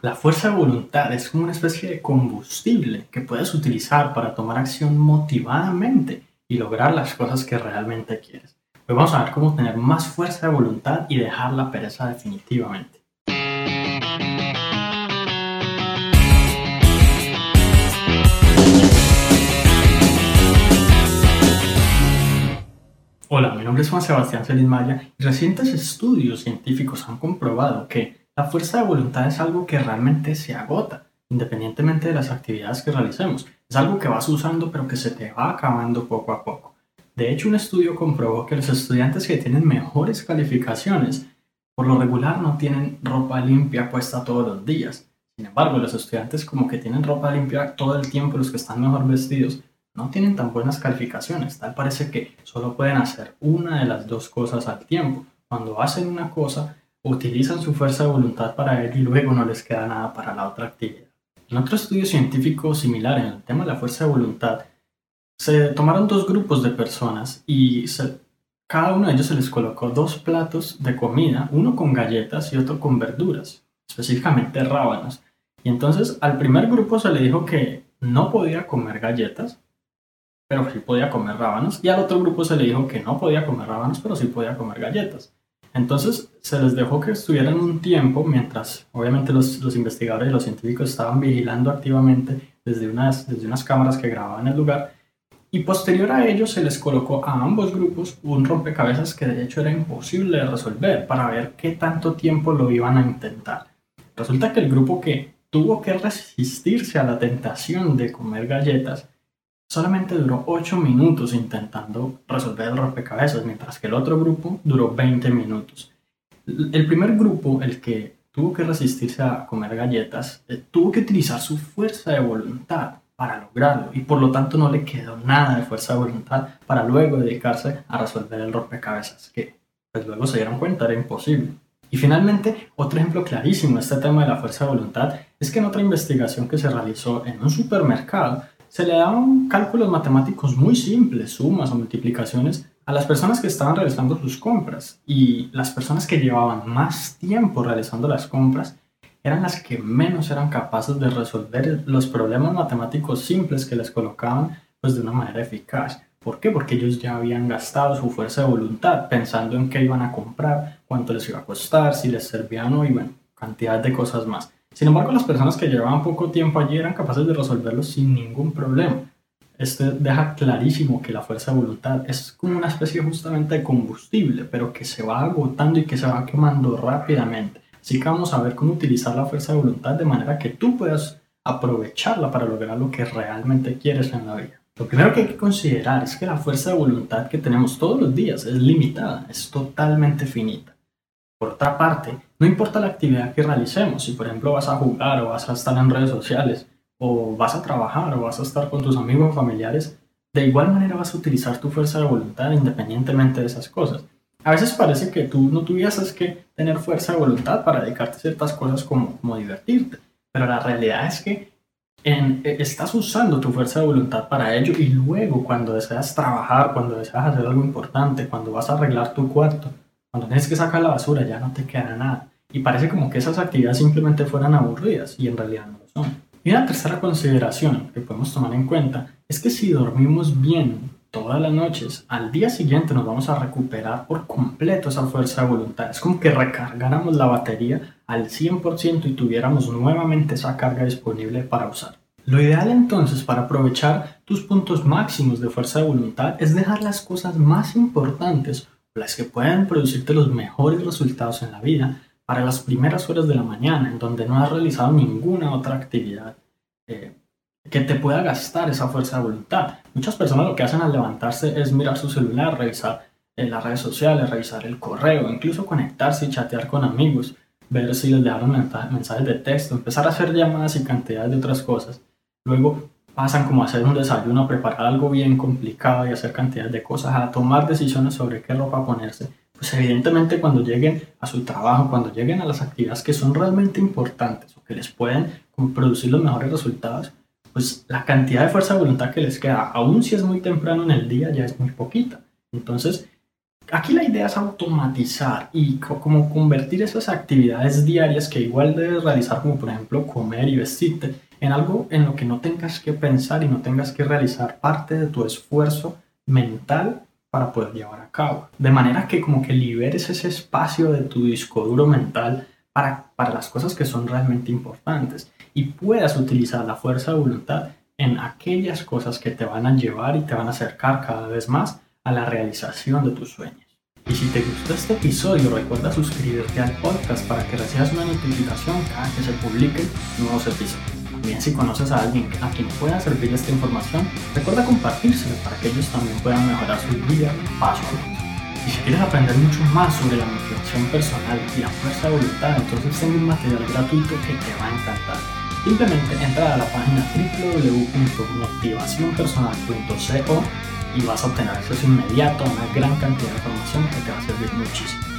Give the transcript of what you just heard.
La fuerza de voluntad es como una especie de combustible que puedes utilizar para tomar acción motivadamente y lograr las cosas que realmente quieres. Hoy vamos a ver cómo tener más fuerza de voluntad y dejar la pereza definitivamente. Hola, mi nombre es Juan Sebastián Celis Maya y recientes estudios científicos han comprobado que la fuerza de voluntad es algo que realmente se agota, independientemente de las actividades que realicemos. Es algo que vas usando pero que se te va acabando poco a poco. De hecho, un estudio comprobó que los estudiantes que tienen mejores calificaciones por lo regular no tienen ropa limpia puesta todos los días. Sin embargo, los estudiantes como que tienen ropa limpia todo el tiempo, los que están mejor vestidos, no tienen tan buenas calificaciones. Tal parece que solo pueden hacer una de las dos cosas al tiempo. Cuando hacen una cosa, utilizan su fuerza de voluntad para ello y luego no les queda nada para la otra actividad. En otro estudio científico similar en el tema de la fuerza de voluntad, se tomaron dos grupos de personas y cada uno de ellos se les colocó dos platos de comida, uno con galletas y otro con verduras, específicamente rábanos. Y entonces al primer grupo se le dijo que no podía comer galletas, pero sí podía comer rábanos. Y al otro grupo se le dijo que no podía comer rábanos, pero sí podía comer galletas. Entonces se les dejó que estuvieran un tiempo mientras, obviamente, los, los investigadores y los científicos estaban vigilando activamente desde unas, desde unas cámaras que grababan el lugar. Y posterior a ello se les colocó a ambos grupos un rompecabezas que de hecho era imposible resolver para ver qué tanto tiempo lo iban a intentar. Resulta que el grupo que tuvo que resistirse a la tentación de comer galletas solamente duró 8 minutos intentando resolver el rompecabezas, mientras que el otro grupo duró 20 minutos. El primer grupo, el que tuvo que resistirse a comer galletas, eh, tuvo que utilizar su fuerza de voluntad para lograrlo y por lo tanto no le quedó nada de fuerza de voluntad para luego dedicarse a resolver el rompecabezas, que pues luego se dieron cuenta era imposible. Y finalmente, otro ejemplo clarísimo de este tema de la fuerza de voluntad es que en otra investigación que se realizó en un supermercado, se le daban cálculos matemáticos muy simples, sumas o multiplicaciones, a las personas que estaban realizando sus compras. Y las personas que llevaban más tiempo realizando las compras eran las que menos eran capaces de resolver los problemas matemáticos simples que les colocaban pues, de una manera eficaz. ¿Por qué? Porque ellos ya habían gastado su fuerza de voluntad pensando en qué iban a comprar, cuánto les iba a costar, si les servía o y bueno, cantidad de cosas más. Sin embargo, las personas que llevaban poco tiempo allí eran capaces de resolverlo sin ningún problema. Esto deja clarísimo que la fuerza de voluntad es como una especie justamente de combustible, pero que se va agotando y que se va quemando rápidamente. Así que vamos a ver cómo utilizar la fuerza de voluntad de manera que tú puedas aprovecharla para lograr lo que realmente quieres en la vida. Lo primero que hay que considerar es que la fuerza de voluntad que tenemos todos los días es limitada, es totalmente finita. Por otra parte, no importa la actividad que realicemos, si por ejemplo vas a jugar o vas a estar en redes sociales, o vas a trabajar o vas a estar con tus amigos o familiares, de igual manera vas a utilizar tu fuerza de voluntad independientemente de esas cosas. A veces parece que tú no tuvieses que tener fuerza de voluntad para dedicarte a ciertas cosas como, como divertirte, pero la realidad es que e, estás usando tu fuerza de voluntad para ello y luego cuando deseas trabajar, cuando deseas hacer algo importante, cuando vas a arreglar tu cuarto, cuando tienes que sacar la basura ya no te queda nada. Y parece como que esas actividades simplemente fueran aburridas y en realidad no lo son. Y una tercera consideración que podemos tomar en cuenta es que si dormimos bien todas las noches, al día siguiente nos vamos a recuperar por completo esa fuerza de voluntad. Es como que recargáramos la batería al 100% y tuviéramos nuevamente esa carga disponible para usar. Lo ideal entonces para aprovechar tus puntos máximos de fuerza de voluntad es dejar las cosas más importantes las que pueden producirte los mejores resultados en la vida para las primeras horas de la mañana, en donde no has realizado ninguna otra actividad eh, que te pueda gastar esa fuerza de voluntad. Muchas personas lo que hacen al levantarse es mirar su celular, revisar en eh, las redes sociales, revisar el correo, incluso conectarse y chatear con amigos, ver si les dejaron mensajes de texto, empezar a hacer llamadas y cantidad de otras cosas. Luego pasan como hacer un desayuno, preparar algo bien complicado y hacer cantidad de cosas, a tomar decisiones sobre qué ropa ponerse, pues evidentemente cuando lleguen a su trabajo, cuando lleguen a las actividades que son realmente importantes o que les pueden producir los mejores resultados, pues la cantidad de fuerza de voluntad que les queda, aun si es muy temprano en el día, ya es muy poquita. Entonces, Aquí la idea es automatizar y como convertir esas actividades diarias que igual debes realizar, como por ejemplo comer y vestirte, en algo en lo que no tengas que pensar y no tengas que realizar parte de tu esfuerzo mental para poder llevar a cabo. De manera que como que liberes ese espacio de tu disco duro mental para, para las cosas que son realmente importantes y puedas utilizar la fuerza de voluntad en aquellas cosas que te van a llevar y te van a acercar cada vez más a la realización de tus sueños. Y si te gustó este episodio, recuerda suscribirte al podcast para que recibas una notificación cada que se publiquen nuevos episodios. También si conoces a alguien a quien pueda servir esta información, recuerda compartírselo para que ellos también puedan mejorar su vida paso paso. Y si quieres aprender mucho más sobre la motivación personal y la fuerza de voluntad, entonces tengo un material gratuito que te va a encantar. Simplemente entra a la página www.motivacionpersonal.co y vas a obtener acceso inmediato a una gran cantidad de información que te va a servir muchísimo.